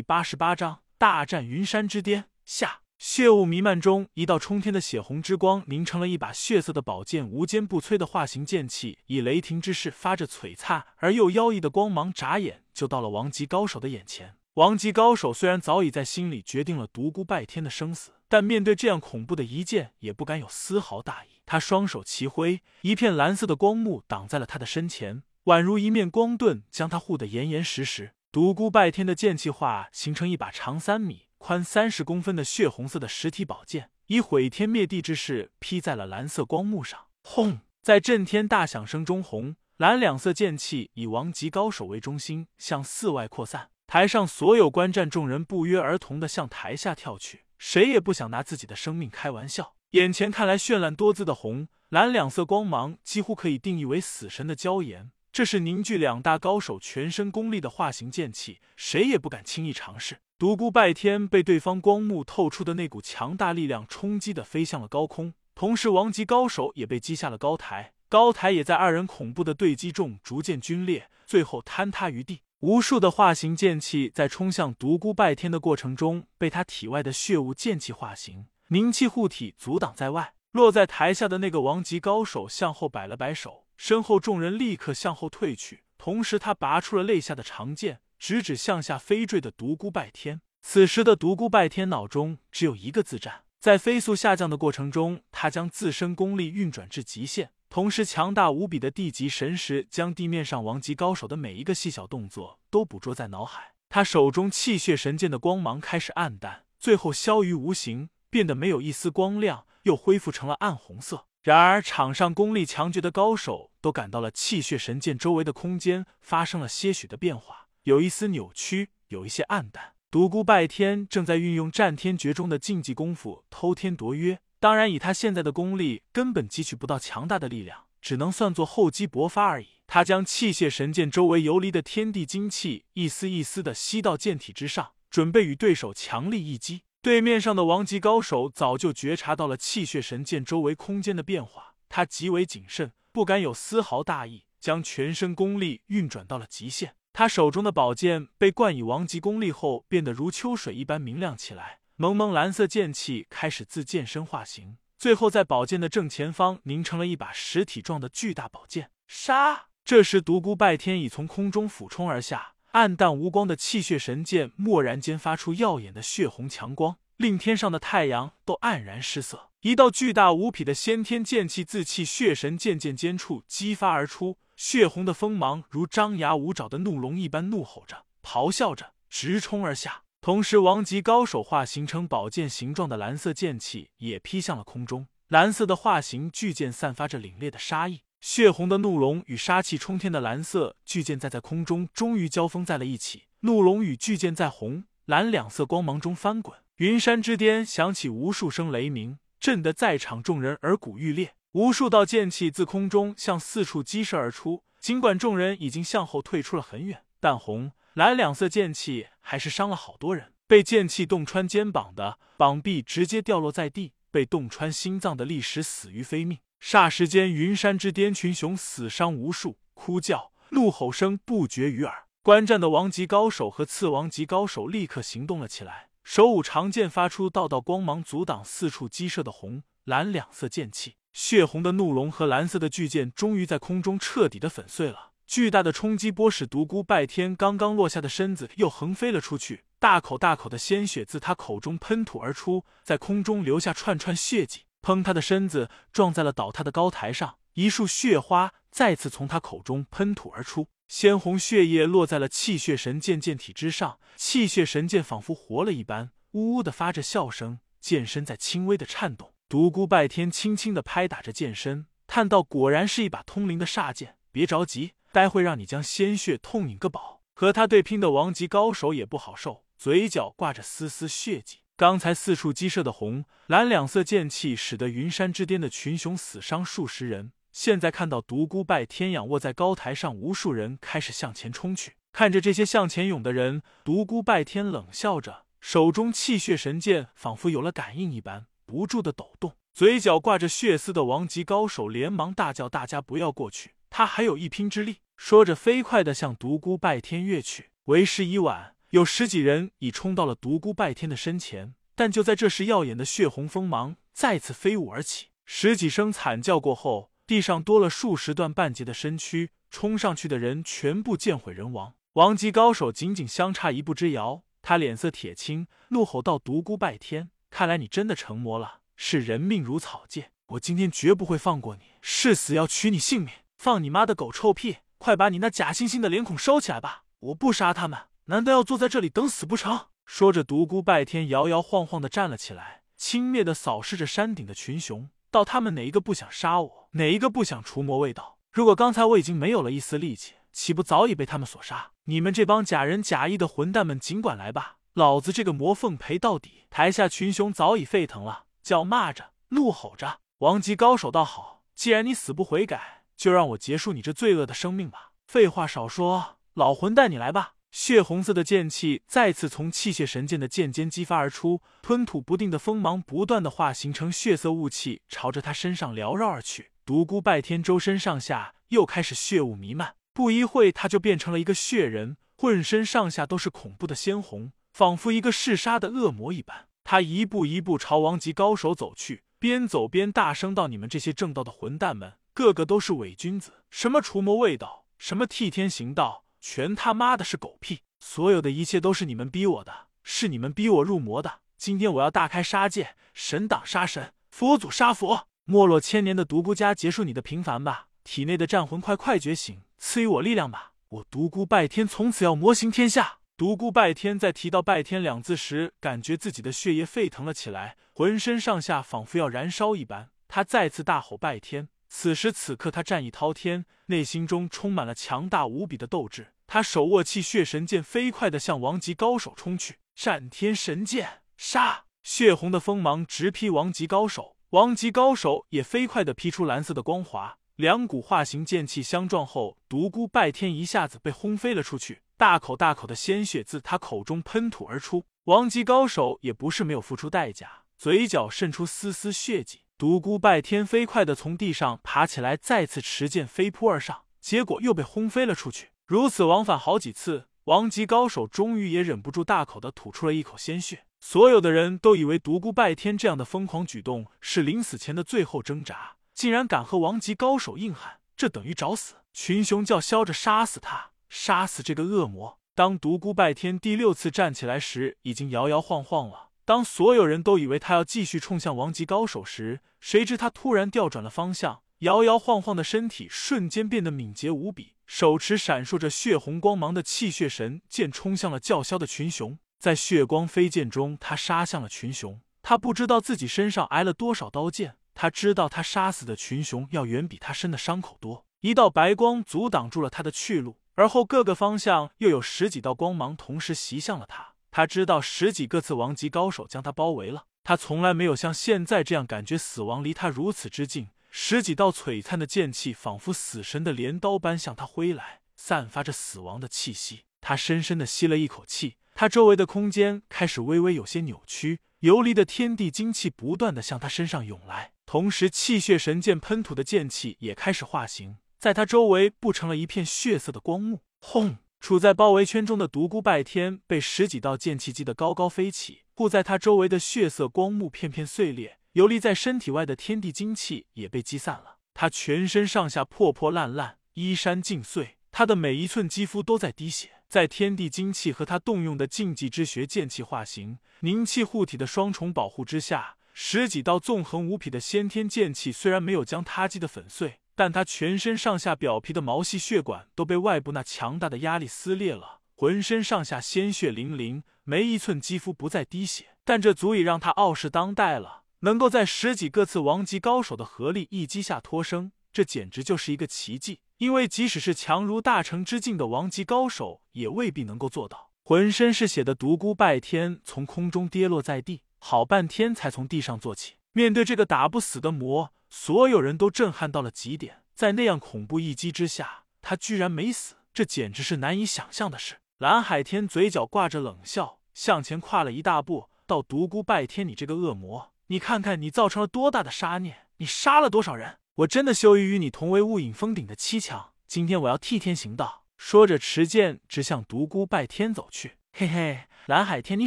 第八十八章大战云山之巅下。血雾弥漫中，一道冲天的血红之光凝成了一把血色的宝剑，无坚不摧的化形剑气，以雷霆之势发着璀璨而又妖异的光芒，眨眼就到了王级高手的眼前。王级高手虽然早已在心里决定了独孤拜天的生死，但面对这样恐怖的一剑，也不敢有丝毫大意。他双手齐挥，一片蓝色的光幕挡在了他的身前，宛如一面光盾，将他护得严严实实。独孤拜天的剑气化形成一把长三米。宽三十公分的血红色的实体宝剑，以毁天灭地之势劈在了蓝色光幕上。轰！在震天大响声中，红蓝两色剑气以王级高手为中心向四外扩散。台上所有观战众人不约而同的向台下跳去，谁也不想拿自己的生命开玩笑。眼前看来绚烂多姿的红蓝两色光芒，几乎可以定义为死神的娇颜。这是凝聚两大高手全身功力的化形剑气，谁也不敢轻易尝试。独孤拜天被对方光幕透出的那股强大力量冲击的飞向了高空，同时王级高手也被击下了高台，高台也在二人恐怖的对击中逐渐皲裂，最后坍塌于地。无数的化形剑气在冲向独孤拜天的过程中，被他体外的血雾剑气化形凝气护体阻挡在外。落在台下的那个王级高手向后摆了摆手，身后众人立刻向后退去，同时他拔出了肋下的长剑。直指向下飞坠的独孤拜天。此时的独孤拜天脑中只有一个字战。在飞速下降的过程中，他将自身功力运转至极限，同时强大无比的地级神识将地面上王级高手的每一个细小动作都捕捉在脑海。他手中气血神剑的光芒开始暗淡，最后消于无形，变得没有一丝光亮，又恢复成了暗红色。然而，场上功力强绝的高手都感到了气血神剑周围的空间发生了些许的变化。有一丝扭曲，有一些暗淡。独孤拜天正在运用战天诀中的禁忌功夫偷天夺约，当然以他现在的功力，根本汲取不到强大的力量，只能算作厚积薄发而已。他将气血神剑周围游离的天地精气一丝一丝的吸到剑体之上，准备与对手强力一击。对面上的王级高手早就觉察到了气血神剑周围空间的变化，他极为谨慎，不敢有丝毫大意，将全身功力运转到了极限。他手中的宝剑被冠以王级功力后，变得如秋水一般明亮起来。蒙蒙蓝色剑气开始自剑身化形，最后在宝剑的正前方凝成了一把实体状的巨大宝剑。杀！这时，独孤拜天已从空中俯冲而下，暗淡无光的气血神剑蓦然间发出耀眼的血红强光，令天上的太阳都黯然失色。一道巨大无匹的先天剑气自气血神剑剑尖处激发而出。血红的锋芒如张牙舞爪的怒龙一般，怒吼着，咆哮着，直冲而下。同时，王级高手化形成宝剑形状的蓝色剑气也劈向了空中。蓝色的化形巨剑散发着凛冽的杀意，血红的怒龙与杀气冲天的蓝色巨剑在在空中终于交锋在了一起。怒龙与巨剑在红蓝两色光芒中翻滚，云山之巅响起无数声雷鸣，震得在场众人耳骨欲裂。无数道剑气自空中向四处激射而出，尽管众人已经向后退出了很远，但红蓝两色剑气还是伤了好多人。被剑气洞穿肩膀的，膀臂直接掉落在地；被洞穿心脏的，立时死于非命。霎时间，云山之巅群雄死伤无数，哭叫、怒吼声不绝于耳。观战的王级高手和次王级高手立刻行动了起来，手舞长剑，发出道道光芒，阻挡四处激射的红蓝两色剑气。血红的怒龙和蓝色的巨剑终于在空中彻底的粉碎了。巨大的冲击波使独孤拜天刚刚落下的身子又横飞了出去，大口大口的鲜血自他口中喷吐而出，在空中留下串串血迹。砰！他的身子撞在了倒塌的高台上，一束血花再次从他口中喷吐而出，鲜红血液落在了气血神剑剑体之上，气血神剑仿佛活了一般，呜呜的发着笑声，剑身在轻微的颤动。独孤拜天轻轻的拍打着剑身，叹道：“果然是一把通灵的煞剑。别着急，待会让你将鲜血痛饮个饱。”和他对拼的王级高手也不好受，嘴角挂着丝丝血迹。刚才四处激射的红蓝两色剑气，使得云山之巅的群雄死伤数十人。现在看到独孤拜天仰卧在高台上，无数人开始向前冲去。看着这些向前涌的人，独孤拜天冷笑着，手中气血神剑仿佛有了感应一般。不住的抖动，嘴角挂着血丝的王级高手连忙大叫：“大家不要过去，他还有一拼之力！”说着，飞快的向独孤拜天跃去。为时已晚，有十几人已冲到了独孤拜天的身前。但就在这时，耀眼的血红锋芒再次飞舞而起，十几声惨叫过后，地上多了数十段半截的身躯，冲上去的人全部见毁人亡。王级高手仅仅相差一步之遥，他脸色铁青，怒吼道：“独孤拜天，看来你真的成魔了，视人命如草芥，我今天绝不会放过你，誓死要取你性命！放你妈的狗臭屁！快把你那假惺惺的脸孔收起来吧！我不杀他们，难道要坐在这里等死不成？”说着，独孤拜天摇摇晃晃的站了起来，轻蔑的扫视着山顶的群雄，道：“他们哪一个不想杀我？哪一个不想除魔卫道？如果刚才我已经没有了一丝力气，岂不早已被他们所杀？你们这帮假仁假义的混蛋们，尽管来吧！老子这个魔凤陪到底！”台下群雄早已沸腾了，叫骂着，怒吼着：“王级高手倒好，既然你死不悔改，就让我结束你这罪恶的生命吧！废话少说，老混蛋，你来吧！”血红色的剑气再次从器械神剑的剑尖激发而出，吞吐不定的锋芒不断的化形成血色雾气，朝着他身上缭绕而去。独孤拜天周身上下又开始血雾弥漫，不一会他就变成了一个血人，浑身上下都是恐怖的鲜红，仿佛一个嗜杀的恶魔一般。他一步一步朝王级高手走去，边走边大声道：“你们这些正道的混蛋们，个个都是伪君子！什么除魔卫道，什么替天行道！”全他妈的是狗屁！所有的一切都是你们逼我的，是你们逼我入魔的。今天我要大开杀戒，神挡杀神，佛祖杀佛。没落千年的独孤家，结束你的平凡吧！体内的战魂快快觉醒，赐予我力量吧！我独孤拜天从此要魔行天下。独孤拜天在提到“拜天”两字时，感觉自己的血液沸腾了起来，浑身上下仿佛要燃烧一般。他再次大吼：“拜天！”此时此刻，他战意滔天，内心中充满了强大无比的斗志。他手握气血神剑，飞快的向王级高手冲去。战天神剑，杀！血红的锋芒直劈王级高手，王级高手也飞快的劈出蓝色的光华。两股化形剑气相撞后，独孤拜天一下子被轰飞了出去，大口大口的鲜血自他口中喷吐而出。王级高手也不是没有付出代价，嘴角渗出丝丝血迹。独孤拜天飞快的从地上爬起来，再次持剑飞扑而上，结果又被轰飞了出去。如此往返好几次，王级高手终于也忍不住，大口的吐出了一口鲜血。所有的人都以为独孤拜天这样的疯狂举动是临死前的最后挣扎，竟然敢和王级高手硬汉，这等于找死！群雄叫嚣着杀死他，杀死这个恶魔。当独孤拜天第六次站起来时，已经摇摇晃晃了。当所有人都以为他要继续冲向王级高手时，谁知他突然调转了方向，摇摇晃晃的身体瞬间变得敏捷无比，手持闪烁着血红光芒的气血神剑冲向了叫嚣的群雄。在血光飞溅中，他杀向了群雄。他不知道自己身上挨了多少刀剑，他知道他杀死的群雄要远比他身的伤口多。一道白光阻挡住了他的去路，而后各个方向又有十几道光芒同时袭向了他。他知道十几个次王级高手将他包围了，他从来没有像现在这样感觉死亡离他如此之近。十几道璀璨的剑气仿佛死神的镰刀般向他挥来，散发着死亡的气息。他深深的吸了一口气，他周围的空间开始微微有些扭曲，游离的天地精气不断的向他身上涌来，同时气血神剑喷吐的剑气也开始化形，在他周围布成了一片血色的光幕。轰！处在包围圈中的独孤拜天被十几道剑气击得高高飞起，护在他周围的血色光幕片片碎裂，游离在身体外的天地精气也被击散了。他全身上下破破烂烂，衣衫尽碎，他的每一寸肌肤都在滴血。在天地精气和他动用的禁忌之学剑气化形、凝气护体的双重保护之下，十几道纵横无匹的先天剑气虽然没有将他击得粉碎。但他全身上下表皮的毛细血管都被外部那强大的压力撕裂了，浑身上下鲜血淋淋，没一寸肌肤不再滴血。但这足以让他傲视当代了，能够在十几个次王级高手的合力一击下脱生，这简直就是一个奇迹。因为即使是强如大成之境的王级高手，也未必能够做到。浑身是血的独孤拜天从空中跌落在地，好半天才从地上坐起。面对这个打不死的魔。所有人都震撼到了极点，在那样恐怖一击之下，他居然没死，这简直是难以想象的事。蓝海天嘴角挂着冷笑，向前跨了一大步，道：“独孤拜天，你这个恶魔，你看看你造成了多大的杀孽，你杀了多少人？我真的羞于与你同为雾隐峰顶的七强，今天我要替天行道。”说着，持剑直向独孤拜天走去。嘿嘿，蓝海天，你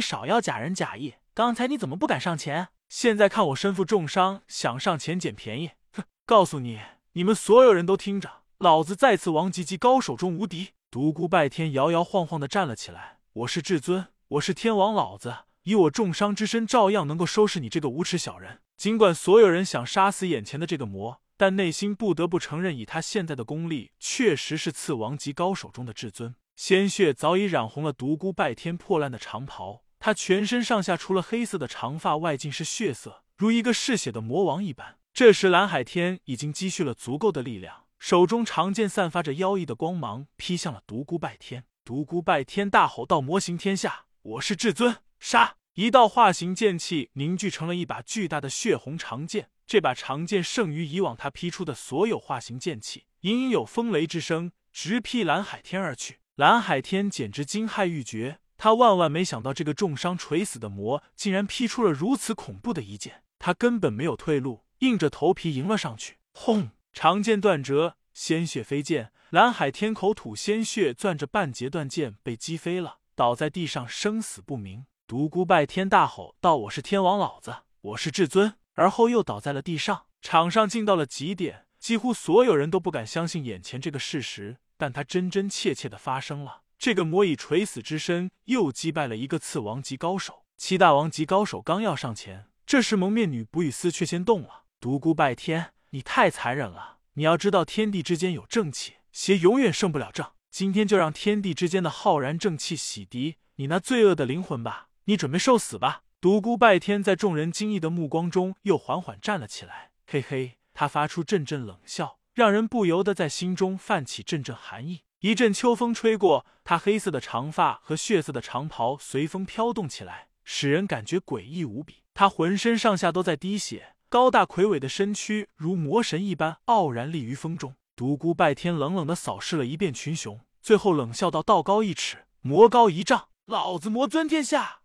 少要假仁假义。刚才你怎么不敢上前？现在看我身负重伤，想上前捡便宜？哼！告诉你，你们所有人都听着，老子再次王级级高手中无敌。独孤拜天摇摇晃晃的站了起来。我是至尊，我是天王老子，以我重伤之身，照样能够收拾你这个无耻小人。尽管所有人想杀死眼前的这个魔，但内心不得不承认，以他现在的功力，确实是次王级高手中的至尊。鲜血早已染红了独孤拜天破烂的长袍。他全身上下除了黑色的长发外，尽是血色，如一个嗜血的魔王一般。这时，蓝海天已经积蓄了足够的力量，手中长剑散发着妖异的光芒，劈向了独孤拜天。独孤拜天大吼道：“魔行天下，我是至尊！”杀！一道化形剑气凝聚成了一把巨大的血红长剑。这把长剑胜于以往他劈出的所有化形剑气，隐隐有风雷之声，直劈蓝海天而去。蓝海天简直惊骇欲绝。他万万没想到，这个重伤垂死的魔竟然劈出了如此恐怖的一剑。他根本没有退路，硬着头皮迎了上去。轰！长剑断折，鲜血飞溅。蓝海天口吐鲜血，攥着半截断剑被击飞了，倒在地上，生死不明。独孤拜天大吼道：“我是天王老子，我是至尊！”而后又倒在了地上。场上静到了极点，几乎所有人都不敢相信眼前这个事实，但它真真切切的发生了。这个魔以垂死之身又击败了一个次王级高手，七大王级高手刚要上前，这时蒙面女不与思却先动了。独孤拜天，你太残忍了！你要知道，天地之间有正气，邪永远胜不了正。今天就让天地之间的浩然正气洗涤你那罪恶的灵魂吧！你准备受死吧！独孤拜天在众人惊异的目光中又缓缓站了起来，嘿嘿，他发出阵阵冷笑，让人不由得在心中泛起阵阵寒意。一阵秋风吹过，他黑色的长发和血色的长袍随风飘动起来，使人感觉诡异无比。他浑身上下都在滴血，高大魁伟的身躯如魔神一般傲然立于风中。独孤拜天冷冷的扫视了一遍群雄，最后冷笑道：“道高一尺，魔高一丈，老子魔尊天下。”